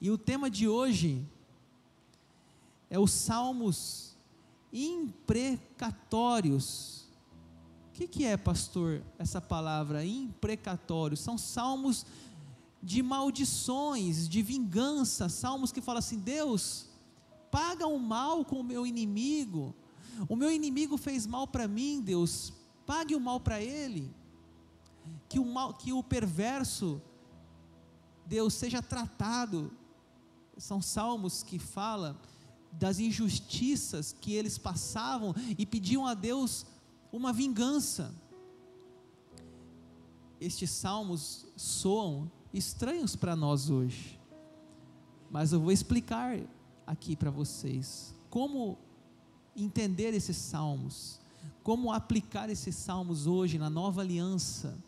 E o tema de hoje é os salmos imprecatórios. O que, que é, pastor, essa palavra imprecatório? São salmos de maldições, de vingança, salmos que falam assim: Deus, paga o mal com o meu inimigo. O meu inimigo fez mal para mim, Deus, pague o mal para ele. Que o mal, que o perverso, Deus seja tratado. São salmos que falam das injustiças que eles passavam e pediam a Deus uma vingança. Estes salmos soam estranhos para nós hoje, mas eu vou explicar aqui para vocês como entender esses salmos, como aplicar esses salmos hoje na nova aliança.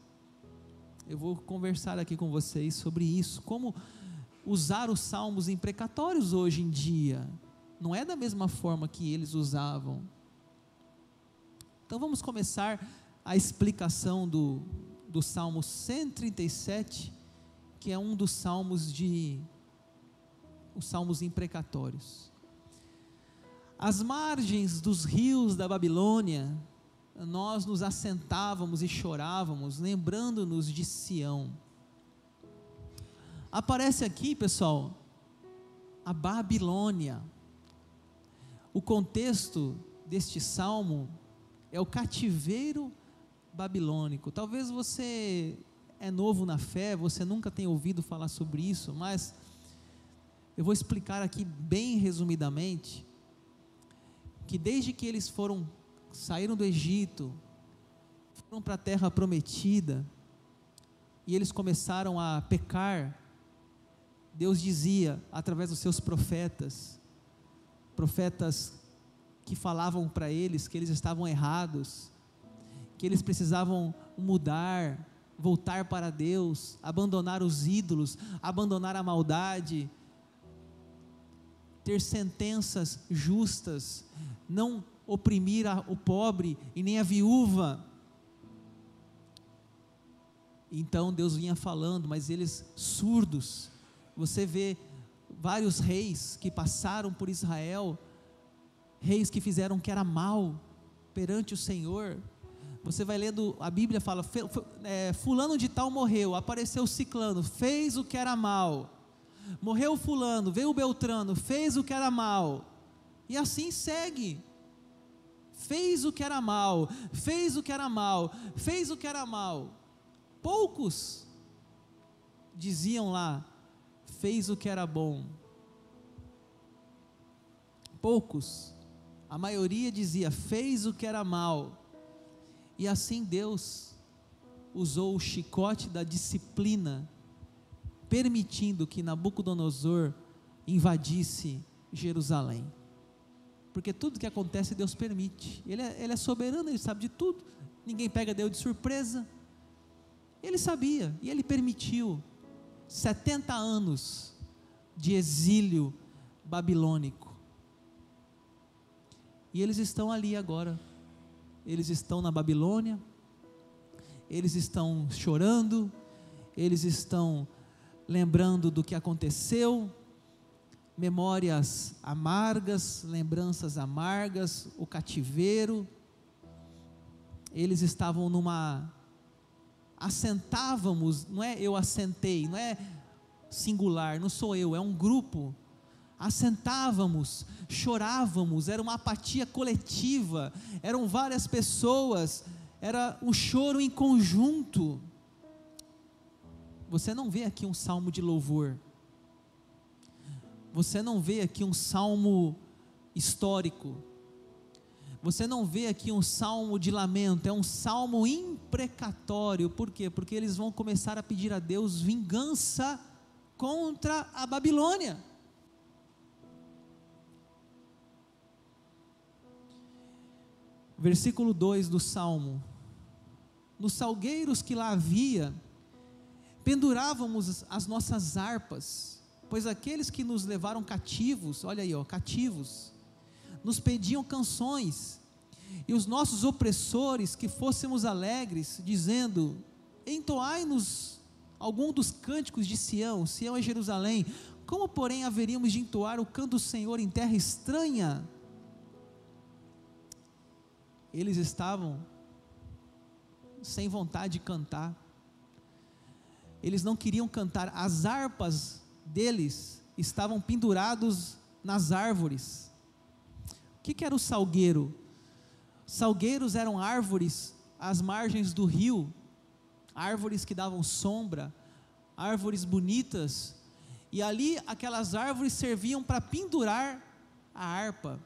Eu vou conversar aqui com vocês sobre isso, como usar os salmos imprecatórios hoje em dia não é da mesma forma que eles usavam. Então vamos começar a explicação do, do Salmo 137, que é um dos salmos de os salmos imprecatórios. Às margens dos rios da Babilônia, nós nos assentávamos e chorávamos, lembrando-nos de Sião. Aparece aqui, pessoal, a Babilônia. O contexto deste salmo é o cativeiro babilônico. Talvez você é novo na fé, você nunca tenha ouvido falar sobre isso, mas eu vou explicar aqui bem resumidamente que desde que eles foram saíram do Egito, foram para a terra prometida e eles começaram a pecar, Deus dizia através dos seus profetas profetas que falavam para eles que eles estavam errados, que eles precisavam mudar, voltar para Deus, abandonar os ídolos, abandonar a maldade, ter sentenças justas, não oprimir a, o pobre e nem a viúva. Então Deus vinha falando, mas eles surdos. Você vê vários reis que passaram por Israel, reis que fizeram o que era mal perante o Senhor. Você vai lendo, a Bíblia fala: é, Fulano de Tal morreu, apareceu Ciclano, fez o que era mal. Morreu Fulano, veio o Beltrano, fez o que era mal. E assim segue. Fez o que era mal, fez o que era mal, fez o que era mal. Poucos diziam lá, fez o que era bom. Poucos, a maioria dizia, fez o que era mal. E assim Deus usou o chicote da disciplina, permitindo que Nabucodonosor invadisse Jerusalém. Porque tudo que acontece Deus permite. Ele é, ele é soberano, ele sabe de tudo. Ninguém pega Deus de surpresa. Ele sabia e ele permitiu 70 anos de exílio babilônico. E eles estão ali agora. Eles estão na Babilônia. Eles estão chorando. Eles estão lembrando do que aconteceu. Memórias amargas, lembranças amargas, o cativeiro. Eles estavam numa assentávamos, não é eu assentei, não é singular, não sou eu, é um grupo. Assentávamos, chorávamos, era uma apatia coletiva, eram várias pessoas, era um choro em conjunto. Você não vê aqui um salmo de louvor, você não vê aqui um salmo histórico, você não vê aqui um salmo de lamento, é um salmo imprecatório. Por quê? Porque eles vão começar a pedir a Deus vingança contra a Babilônia. Versículo 2 do salmo: Nos salgueiros que lá havia, pendurávamos as nossas harpas, pois aqueles que nos levaram cativos, olha aí, ó, cativos, nos pediam canções, e os nossos opressores que fôssemos alegres, dizendo: Entoai-nos algum dos cânticos de Sião, Sião é Jerusalém, Como, porém, haveríamos de entoar o canto do Senhor em terra estranha? Eles estavam sem vontade de cantar. Eles não queriam cantar. As harpas deles estavam pendurados nas árvores. O que, que era o salgueiro? Salgueiros eram árvores às margens do rio, árvores que davam sombra, árvores bonitas, e ali aquelas árvores serviam para pendurar a harpa.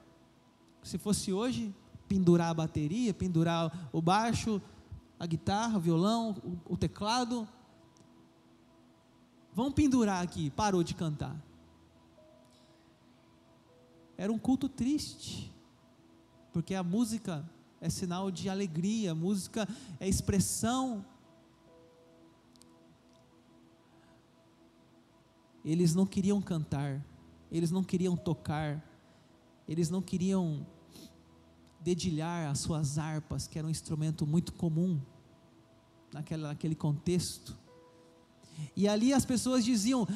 Se fosse hoje, pendurar a bateria, pendurar o baixo, a guitarra, o violão, o teclado. Vamos pendurar aqui, parou de cantar. Era um culto triste, porque a música é sinal de alegria, a música é expressão. Eles não queriam cantar, eles não queriam tocar, eles não queriam dedilhar as suas harpas, que era um instrumento muito comum naquela, naquele contexto. E ali as pessoas diziam: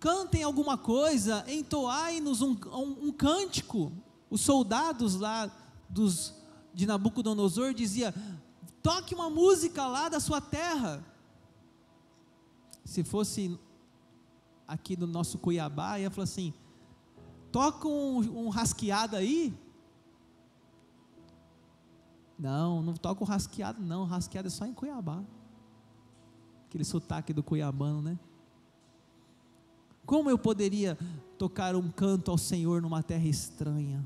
cantem alguma coisa, entoai-nos um, um, um cântico. Os soldados lá dos de Nabucodonosor dizia: toque uma música lá da sua terra. Se fosse aqui no nosso Cuiabá, ia falar assim: toca um, um rasqueado aí. Não, não toca o rasqueado, não. Rasqueado é só em Cuiabá. Aquele sotaque do cuiabano, né? Como eu poderia tocar um canto ao Senhor numa terra estranha?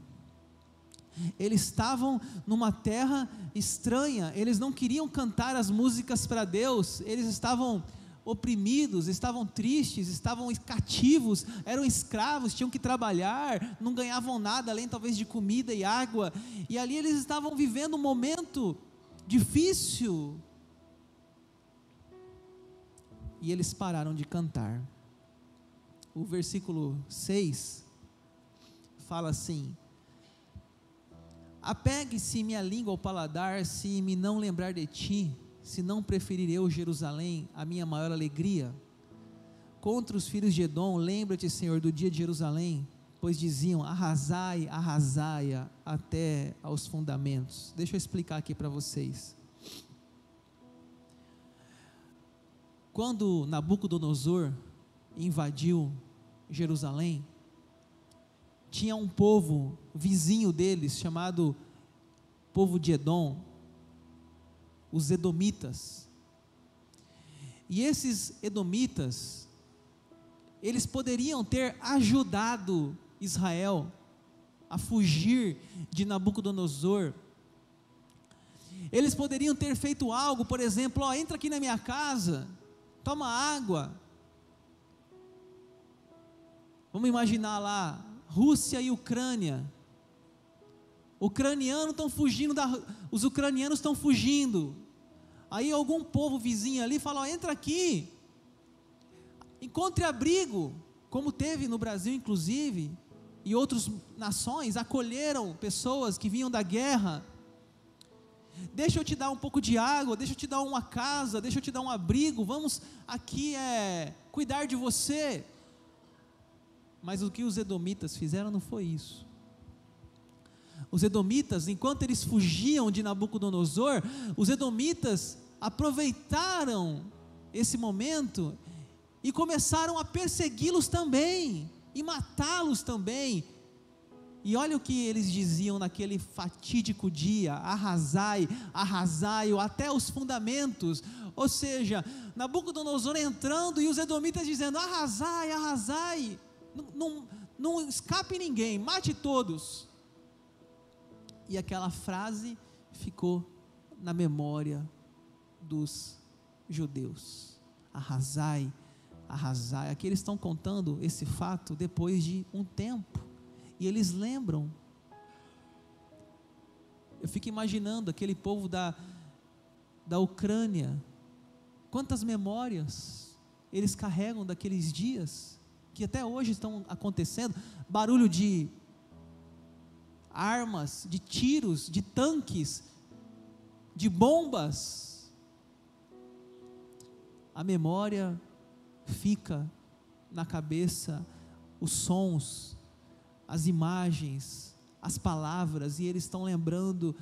Eles estavam numa terra estranha, eles não queriam cantar as músicas para Deus, eles estavam oprimidos, estavam tristes, estavam cativos, eram escravos, tinham que trabalhar, não ganhavam nada além talvez de comida e água, e ali eles estavam vivendo um momento difícil. E eles pararam de cantar. O versículo 6 fala assim: Apegue-se minha língua ao paladar, se me não lembrar de ti, se não preferir eu Jerusalém, a minha maior alegria. Contra os filhos de Edom, lembra-te, Senhor, do dia de Jerusalém, pois diziam: arrasai, arrasai até aos fundamentos. Deixa eu explicar aqui para vocês. Quando Nabucodonosor invadiu Jerusalém, tinha um povo vizinho deles, chamado povo de Edom, os Edomitas. E esses Edomitas, eles poderiam ter ajudado Israel a fugir de Nabucodonosor. Eles poderiam ter feito algo, por exemplo, ó, entra aqui na minha casa, toma água. Vamos imaginar lá Rússia e Ucrânia. Ucranianos estão fugindo da, os ucranianos estão fugindo. Aí algum povo vizinho ali fala: entra aqui, encontre abrigo, como teve no Brasil, inclusive, e outras nações acolheram pessoas que vinham da guerra. Deixa eu te dar um pouco de água, deixa eu te dar uma casa, deixa eu te dar um abrigo. Vamos aqui é cuidar de você. Mas o que os edomitas fizeram não foi isso. Os edomitas, enquanto eles fugiam de Nabucodonosor, os edomitas aproveitaram esse momento e começaram a persegui-los também, e matá-los também. E olha o que eles diziam naquele fatídico dia: arrasai, arrasai até os fundamentos. Ou seja, Nabucodonosor entrando e os edomitas dizendo: arrasai, arrasai não, não escape ninguém, mate todos. E aquela frase ficou na memória dos judeus. Arrasai, arrasai. Aqui eles estão contando esse fato depois de um tempo. E eles lembram. Eu fico imaginando aquele povo da, da Ucrânia. Quantas memórias eles carregam daqueles dias que até hoje estão acontecendo barulho de armas, de tiros, de tanques, de bombas. A memória fica na cabeça os sons, as imagens, as palavras, e eles estão lembrando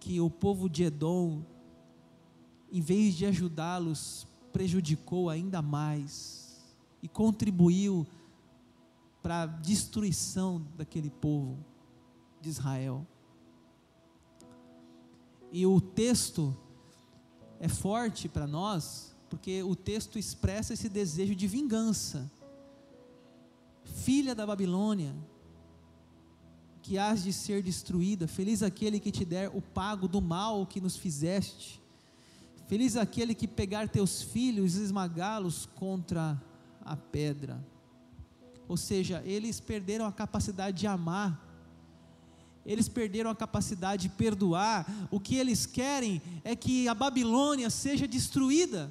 que o povo de Edom, em vez de ajudá-los, prejudicou ainda mais e contribuiu para a destruição daquele povo de Israel. E o texto é forte para nós, porque o texto expressa esse desejo de vingança. Filha da Babilônia, que has de ser destruída, feliz aquele que te der o pago do mal que nos fizeste. Feliz aquele que pegar teus filhos e esmagá-los contra a pedra. Ou seja, eles perderam a capacidade de amar, eles perderam a capacidade de perdoar. O que eles querem é que a Babilônia seja destruída.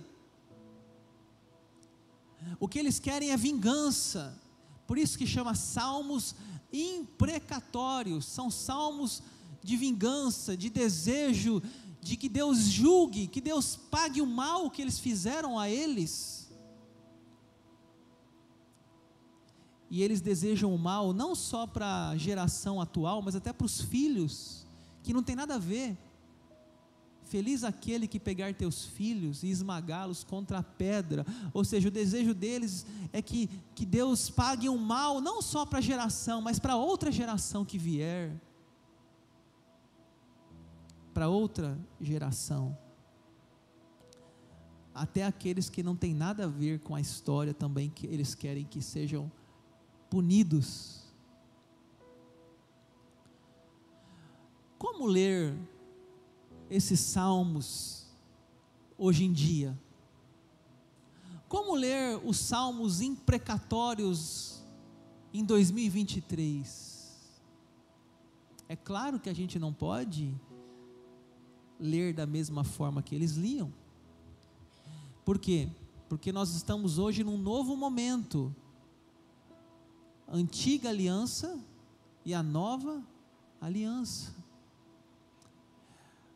O que eles querem é vingança. Por isso que chama salmos imprecatórios, são salmos de vingança, de desejo de que Deus julgue, que Deus pague o mal que eles fizeram a eles. E eles desejam o mal não só para a geração atual, mas até para os filhos, que não tem nada a ver. Feliz aquele que pegar teus filhos e esmagá-los contra a pedra. Ou seja, o desejo deles é que, que Deus pague um mal, não só para a geração, mas para outra geração que vier para outra geração. Até aqueles que não têm nada a ver com a história também, que eles querem que sejam punidos. Como ler esses salmos hoje em dia? Como ler os salmos imprecatórios em 2023? É claro que a gente não pode ler da mesma forma que eles liam. Por quê? Porque nós estamos hoje num novo momento. Antiga aliança e a nova aliança.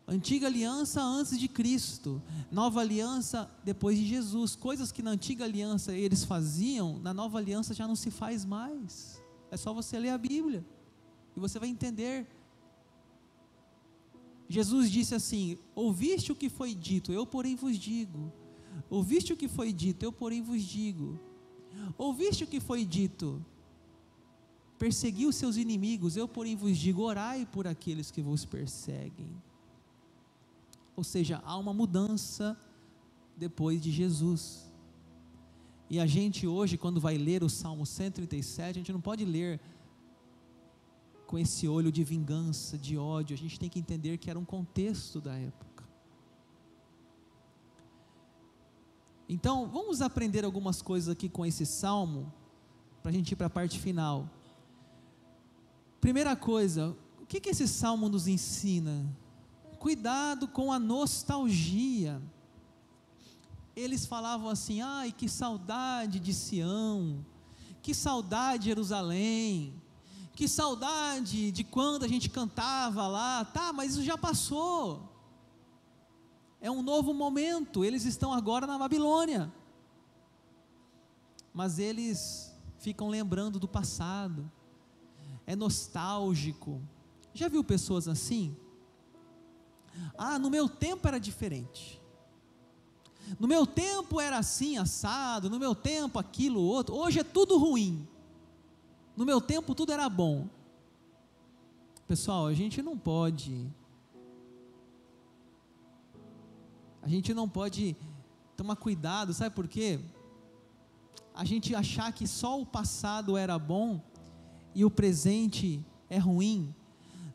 Antiga aliança antes de Cristo, nova aliança depois de Jesus. Coisas que na antiga aliança eles faziam, na nova aliança já não se faz mais. É só você ler a Bíblia e você vai entender Jesus disse assim: Ouviste o que foi dito, eu porém vos digo. Ouviste o que foi dito, eu porém vos digo. Ouviste o que foi dito, persegui os seus inimigos, eu porém vos digo: orai por aqueles que vos perseguem. Ou seja, há uma mudança depois de Jesus. E a gente hoje, quando vai ler o Salmo 137, a gente não pode ler com esse olho de vingança, de ódio. A gente tem que entender que era um contexto da época. Então, vamos aprender algumas coisas aqui com esse salmo, para a gente ir para a parte final. Primeira coisa, o que, que esse salmo nos ensina? Cuidado com a nostalgia. Eles falavam assim: ai, que saudade de Sião, que saudade de Jerusalém que saudade de quando a gente cantava lá, tá, mas isso já passou. É um novo momento, eles estão agora na Babilônia. Mas eles ficam lembrando do passado. É nostálgico. Já viu pessoas assim? Ah, no meu tempo era diferente. No meu tempo era assim, assado. No meu tempo aquilo, outro. Hoje é tudo ruim. No meu tempo tudo era bom. Pessoal, a gente não pode. A gente não pode tomar cuidado, sabe por quê? A gente achar que só o passado era bom e o presente é ruim.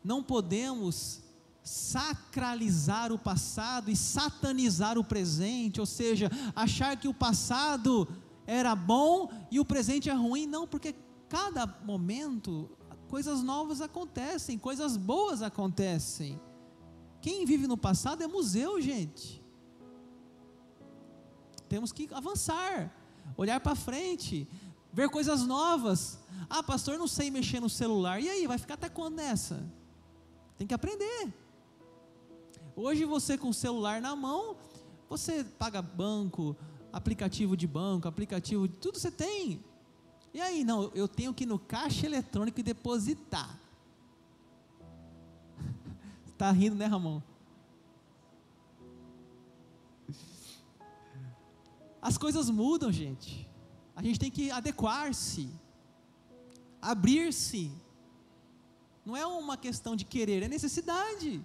Não podemos sacralizar o passado e satanizar o presente, ou seja, achar que o passado era bom e o presente é ruim, não, porque cada momento coisas novas acontecem, coisas boas acontecem. Quem vive no passado é museu, gente. Temos que avançar, olhar para frente, ver coisas novas. Ah, pastor, não sei mexer no celular. E aí, vai ficar até quando nessa? Tem que aprender. Hoje você com o celular na mão, você paga banco, aplicativo de banco, aplicativo tudo você tem. E aí, não, eu tenho que ir no caixa eletrônico e depositar. Está rindo, né, Ramon? As coisas mudam, gente. A gente tem que adequar-se, abrir-se. Não é uma questão de querer, é necessidade.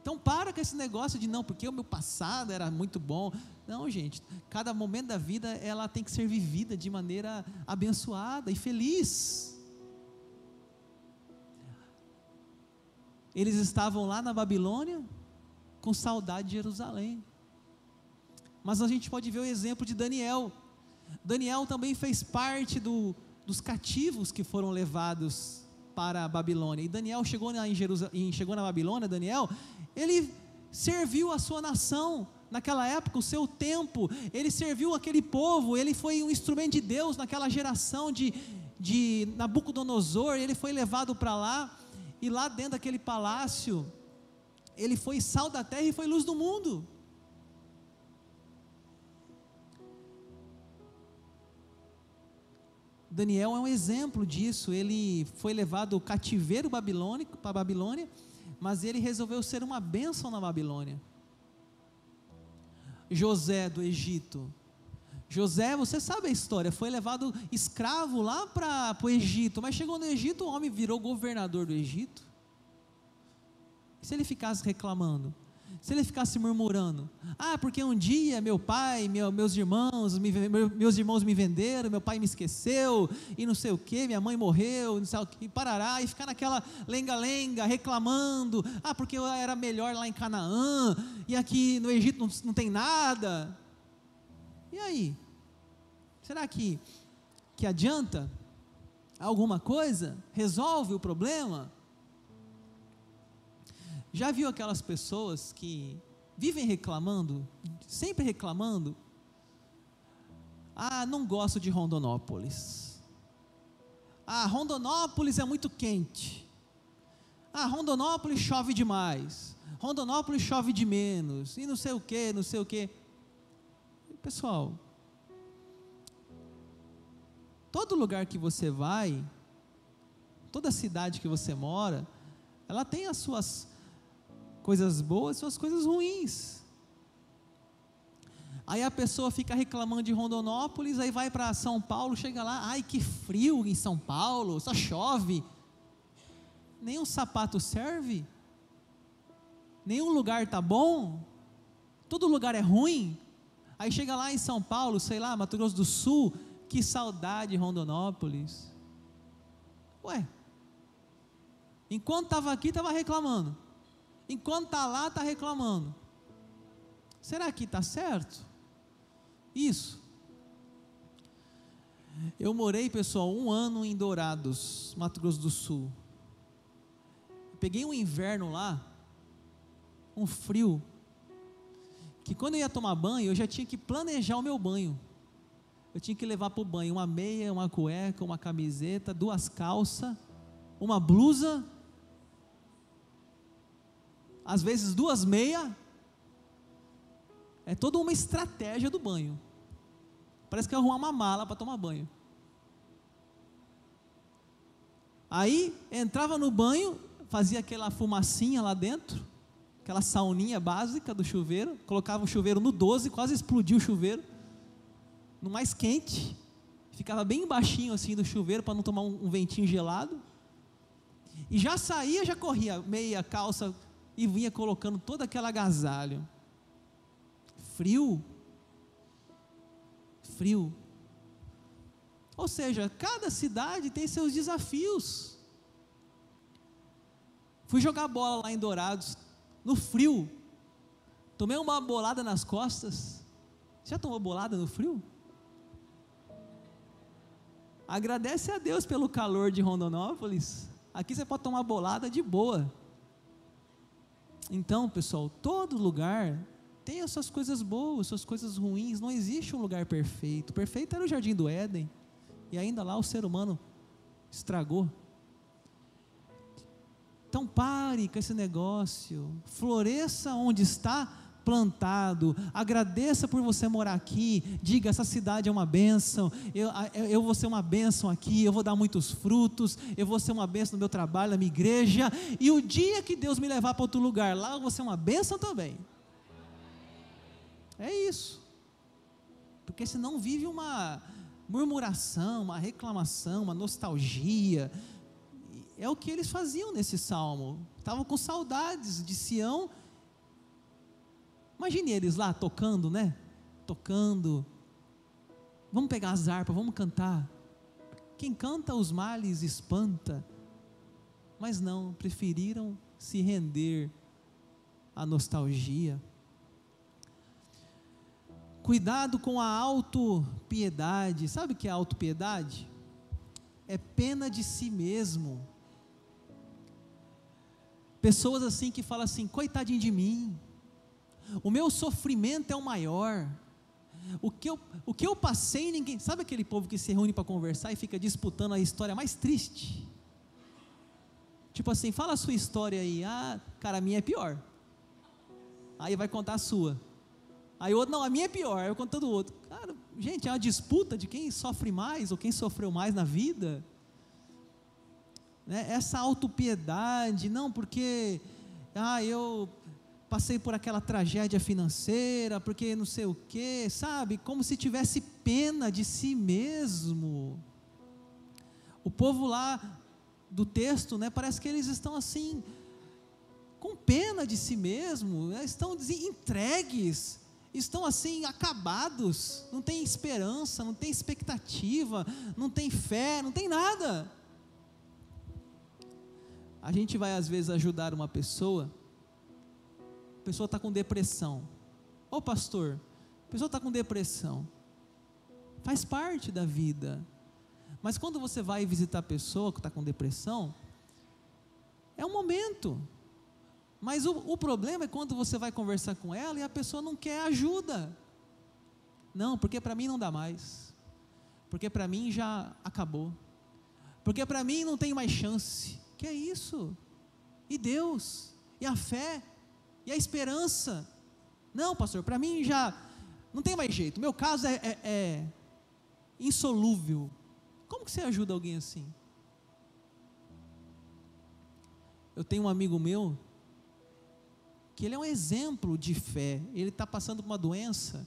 Então para com esse negócio de não, porque o meu passado era muito bom. Não, gente, cada momento da vida ela tem que ser vivida de maneira abençoada e feliz. Eles estavam lá na Babilônia com saudade de Jerusalém. Mas a gente pode ver o exemplo de Daniel. Daniel também fez parte do, dos cativos que foram levados para a Babilônia. E Daniel chegou na, em Jerusalém, chegou na Babilônia, Daniel, ele serviu a sua nação naquela época, o seu tempo, ele serviu aquele povo, ele foi um instrumento de Deus naquela geração de, de Nabucodonosor, ele foi levado para lá, e lá dentro daquele palácio, ele foi sal da terra e foi luz do mundo. Daniel é um exemplo disso. Ele foi levado cativeiro babilônico para a Babilônia, mas ele resolveu ser uma bênção na Babilônia. José do Egito. José, você sabe a história, foi levado escravo lá para o Egito, mas chegou no Egito, o homem virou governador do Egito. E se ele ficasse reclamando? Se ele ficasse murmurando, ah, porque um dia meu pai, meu, meus irmãos, me, meus irmãos me venderam, meu pai me esqueceu, e não sei o que, minha mãe morreu, não sei o que, parará, e ficar naquela lenga-lenga, reclamando, ah, porque eu era melhor lá em Canaã, e aqui no Egito não, não tem nada. E aí? Será que, que adianta alguma coisa? Resolve o problema? Já viu aquelas pessoas que vivem reclamando, sempre reclamando? Ah, não gosto de Rondonópolis. Ah, Rondonópolis é muito quente. Ah, Rondonópolis chove demais. Rondonópolis chove de menos. E não sei o que, não sei o que. Pessoal, todo lugar que você vai, toda cidade que você mora, ela tem as suas coisas boas suas coisas ruins. Aí a pessoa fica reclamando de Rondonópolis, aí vai para São Paulo, chega lá, ai que frio em São Paulo, só chove. Nenhum sapato serve, nenhum lugar tá bom, todo lugar é ruim. Aí chega lá em São Paulo, sei lá, Mato Grosso do Sul, que saudade de Rondonópolis. Ué, enquanto estava aqui, estava reclamando. Enquanto está lá, está reclamando. Será que está certo? Isso. Eu morei, pessoal, um ano em Dourados, Mato Grosso do Sul. Peguei um inverno lá, um frio, que quando eu ia tomar banho, eu já tinha que planejar o meu banho. Eu tinha que levar para o banho uma meia, uma cueca, uma camiseta, duas calças, uma blusa às vezes duas meia. É toda uma estratégia do banho. Parece que é arrumar uma mala para tomar banho. Aí entrava no banho, fazia aquela fumacinha lá dentro, aquela sauninha básica do chuveiro, colocava o chuveiro no 12, quase explodia o chuveiro, no mais quente, ficava bem baixinho assim do chuveiro para não tomar um, um ventinho gelado, e já saía, já corria meia calça e vinha colocando todo aquele agasalho. Frio. Frio. Ou seja, cada cidade tem seus desafios. Fui jogar bola lá em Dourados, no frio. Tomei uma bolada nas costas. Já tomou bolada no frio? Agradece a Deus pelo calor de Rondonópolis. Aqui você pode tomar bolada de boa. Então, pessoal, todo lugar tem as suas coisas boas, suas coisas ruins, não existe um lugar perfeito. Perfeito era o jardim do Éden, e ainda lá o ser humano estragou. Então pare com esse negócio, floresça onde está, plantado. Agradeça por você morar aqui. Diga: essa cidade é uma bênção. Eu, eu vou ser uma bênção aqui. Eu vou dar muitos frutos. Eu vou ser uma bênção no meu trabalho, na minha igreja. E o dia que Deus me levar para outro lugar, lá eu vou ser uma bênção também. É isso. Porque senão vive uma murmuração, uma reclamação, uma nostalgia. É o que eles faziam nesse salmo. Estavam com saudades de Sião Imagine eles lá tocando, né? Tocando. Vamos pegar as harpas, vamos cantar. Quem canta os males espanta. Mas não, preferiram se render à nostalgia. Cuidado com a autopiedade. Sabe o que é autopiedade? É pena de si mesmo. Pessoas assim que falam assim, coitadinho de mim, o meu sofrimento é o maior. O que, eu, o que eu passei, ninguém. Sabe aquele povo que se reúne para conversar e fica disputando a história mais triste? Tipo assim, fala a sua história aí. Ah, cara, a minha é pior. Aí vai contar a sua. Aí o outro, não, a minha é pior. Aí eu contando o outro. Cara, gente, é uma disputa de quem sofre mais ou quem sofreu mais na vida. Né? Essa autopiedade, não, porque. Ah, eu passei por aquela tragédia financeira, porque não sei o que, sabe? Como se tivesse pena de si mesmo. O povo lá do texto, né, parece que eles estão assim, com pena de si mesmo, né, estão entregues, estão assim, acabados, não tem esperança, não tem expectativa, não tem fé, não tem nada. A gente vai às vezes ajudar uma pessoa, pessoa está com depressão. Ô pastor, a pessoa está com depressão. Faz parte da vida. Mas quando você vai visitar a pessoa que está com depressão, é um momento. Mas o, o problema é quando você vai conversar com ela e a pessoa não quer ajuda. Não, porque para mim não dá mais. Porque para mim já acabou. Porque para mim não tem mais chance. Que é isso? E Deus? E a fé? E a esperança? Não, pastor, para mim já não tem mais jeito. Meu caso é, é, é insolúvel. Como que você ajuda alguém assim? Eu tenho um amigo meu que ele é um exemplo de fé. Ele está passando por uma doença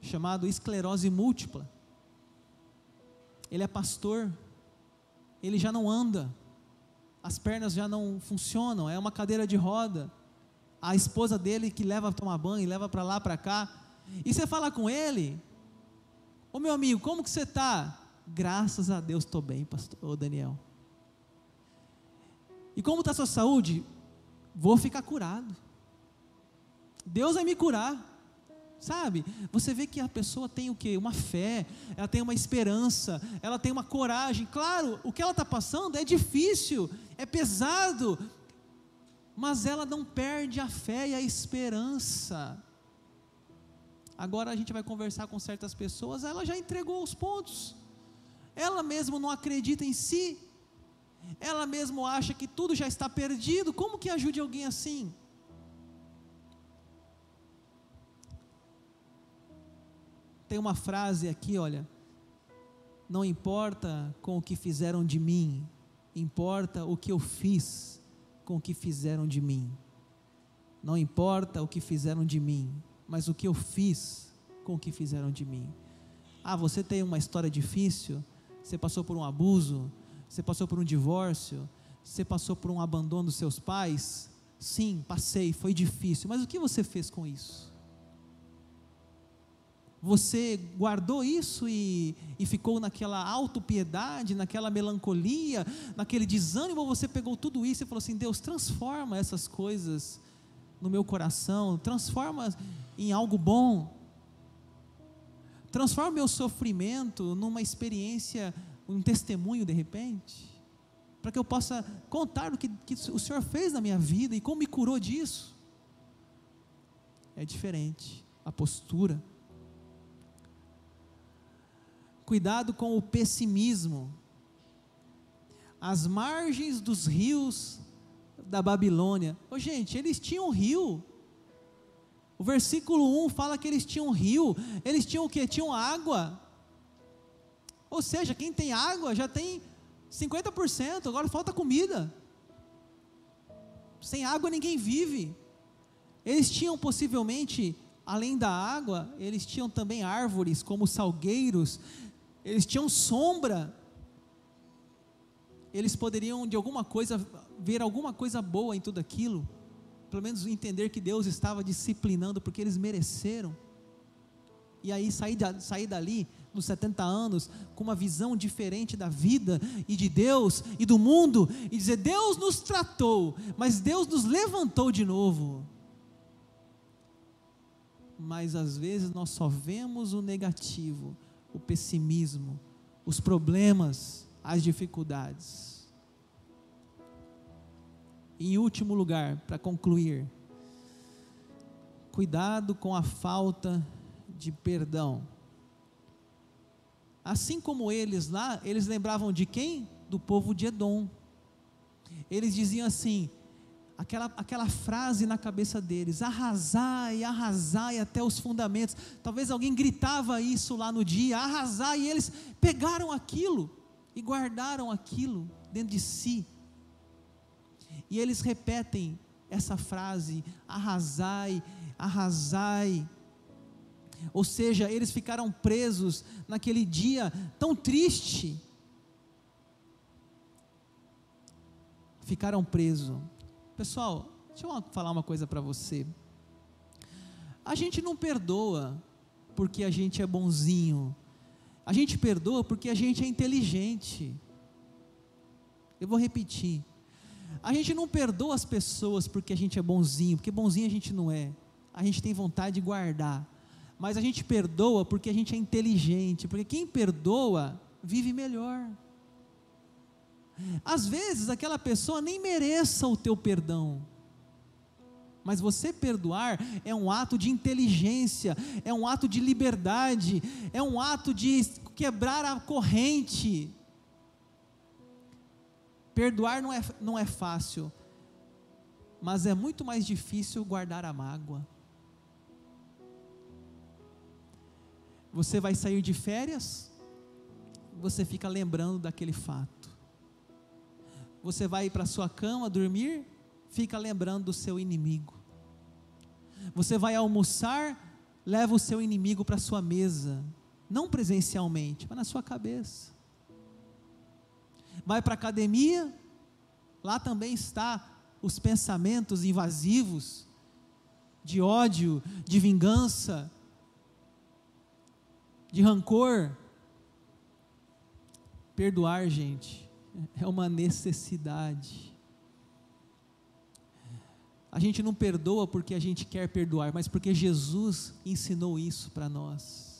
chamada esclerose múltipla. Ele é pastor. Ele já não anda. As pernas já não funcionam. É uma cadeira de roda a esposa dele que leva para tomar banho, leva para lá, para cá. E você fala com ele, ô meu amigo, como que você está? Graças a Deus estou bem, pastor Daniel. E como está a sua saúde? Vou ficar curado. Deus vai me curar. Sabe? Você vê que a pessoa tem o que? Uma fé, ela tem uma esperança, ela tem uma coragem. Claro, o que ela está passando é difícil, é pesado, mas ela não perde a fé e a esperança. Agora a gente vai conversar com certas pessoas, ela já entregou os pontos, ela mesmo não acredita em si, ela mesmo acha que tudo já está perdido, como que ajude alguém assim? Tem uma frase aqui, olha, não importa com o que fizeram de mim, importa o que eu fiz com o que fizeram de mim. Não importa o que fizeram de mim, mas o que eu fiz com o que fizeram de mim. Ah, você tem uma história difícil, você passou por um abuso, você passou por um divórcio, você passou por um abandono dos seus pais. Sim, passei, foi difícil, mas o que você fez com isso? Você guardou isso e, e ficou naquela autopiedade, naquela melancolia, naquele desânimo, ou você pegou tudo isso e falou assim: Deus, transforma essas coisas no meu coração, transforma em algo bom, transforma meu sofrimento numa experiência, um testemunho de repente, para que eu possa contar o que, que o Senhor fez na minha vida e como me curou disso. É diferente a postura Cuidado com o pessimismo. As margens dos rios da Babilônia. Oh, gente, eles tinham um rio. O versículo 1 fala que eles tinham rio, eles tinham o que? Tinham água. Ou seja, quem tem água já tem 50%, agora falta comida. Sem água ninguém vive. Eles tinham possivelmente, além da água, eles tinham também árvores como salgueiros, eles tinham sombra. Eles poderiam de alguma coisa ver alguma coisa boa em tudo aquilo, pelo menos entender que Deus estava disciplinando porque eles mereceram. E aí sair, sair dali nos 70 anos com uma visão diferente da vida e de Deus e do mundo e dizer: Deus nos tratou, mas Deus nos levantou de novo. Mas às vezes nós só vemos o negativo, o pessimismo, os problemas, as dificuldades. Em último lugar, para concluir, cuidado com a falta de perdão. Assim como eles lá, eles lembravam de quem? Do povo de Edom. Eles diziam assim, aquela, aquela frase na cabeça deles: arrasai, arrasai até os fundamentos. Talvez alguém gritava isso lá no dia: arrasai, e eles pegaram aquilo e guardaram aquilo dentro de si. E eles repetem essa frase: arrasai, arrasai. Ou seja, eles ficaram presos naquele dia tão triste. Ficaram presos. Pessoal, deixa eu falar uma coisa para você. A gente não perdoa porque a gente é bonzinho. A gente perdoa porque a gente é inteligente. Eu vou repetir. A gente não perdoa as pessoas porque a gente é bonzinho, porque bonzinho a gente não é. A gente tem vontade de guardar mas a gente perdoa porque a gente é inteligente, porque quem perdoa vive melhor. Às vezes aquela pessoa nem mereça o teu perdão, mas você perdoar é um ato de inteligência, é um ato de liberdade, é um ato de quebrar a corrente. Perdoar não é, não é fácil, mas é muito mais difícil guardar a mágoa. Você vai sair de férias, você fica lembrando daquele fato. Você vai para sua cama dormir, fica lembrando do seu inimigo. Você vai almoçar, leva o seu inimigo para sua mesa, não presencialmente, mas na sua cabeça. Vai para a academia, lá também está os pensamentos invasivos de ódio, de vingança, de rancor. Perdoar, gente, é uma necessidade. A gente não perdoa porque a gente quer perdoar, mas porque Jesus ensinou isso para nós.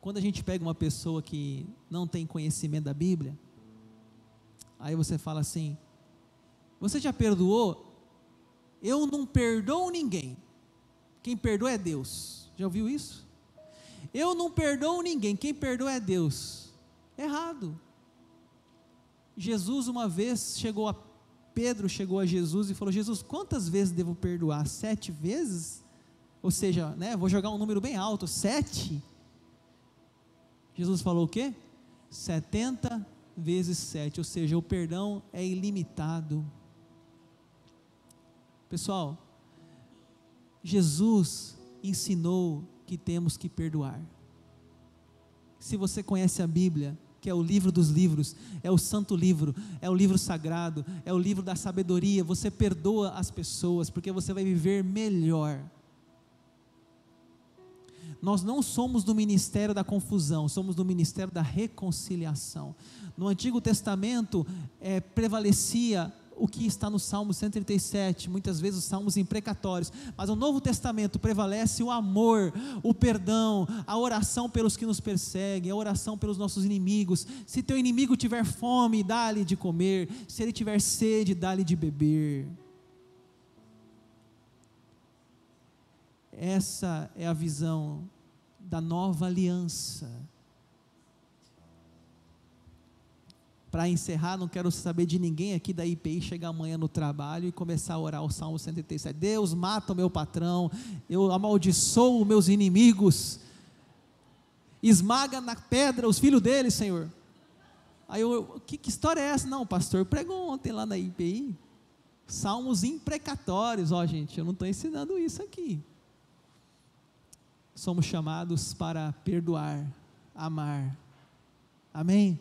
Quando a gente pega uma pessoa que não tem conhecimento da Bíblia, aí você fala assim: Você já perdoou? Eu não perdoo ninguém. Quem perdoa é Deus. Já ouviu isso? Eu não perdoo ninguém, quem perdoa é Deus. Errado. Jesus uma vez chegou a Pedro chegou a Jesus e falou: Jesus, quantas vezes devo perdoar? Sete vezes? Ou seja, né, vou jogar um número bem alto, sete. Jesus falou o quê? Setenta vezes sete, ou seja, o perdão é ilimitado. Pessoal, Jesus ensinou que temos que perdoar. Se você conhece a Bíblia, que é o livro dos livros, é o santo livro, é o livro sagrado, é o livro da sabedoria, você perdoa as pessoas, porque você vai viver melhor. Nós não somos do ministério da confusão, somos do ministério da reconciliação. No Antigo Testamento é, prevalecia o que está no Salmo 137, muitas vezes os salmos imprecatórios, mas no Novo Testamento prevalece o amor, o perdão, a oração pelos que nos perseguem, a oração pelos nossos inimigos. Se teu inimigo tiver fome, dá-lhe de comer, se ele tiver sede, dá-lhe de beber. Essa é a visão da nova aliança. Para encerrar, não quero saber de ninguém aqui da IPI chegar amanhã no trabalho e começar a orar o Salmo 137. Deus mata o meu patrão, eu amaldiçoo meus inimigos, esmaga na pedra os filhos dele, Senhor. Aí eu, que, que história é essa? Não, o pastor pregou ontem lá na IPI. Salmos imprecatórios, ó gente, eu não estou ensinando isso aqui. Somos chamados para perdoar, amar. Amém?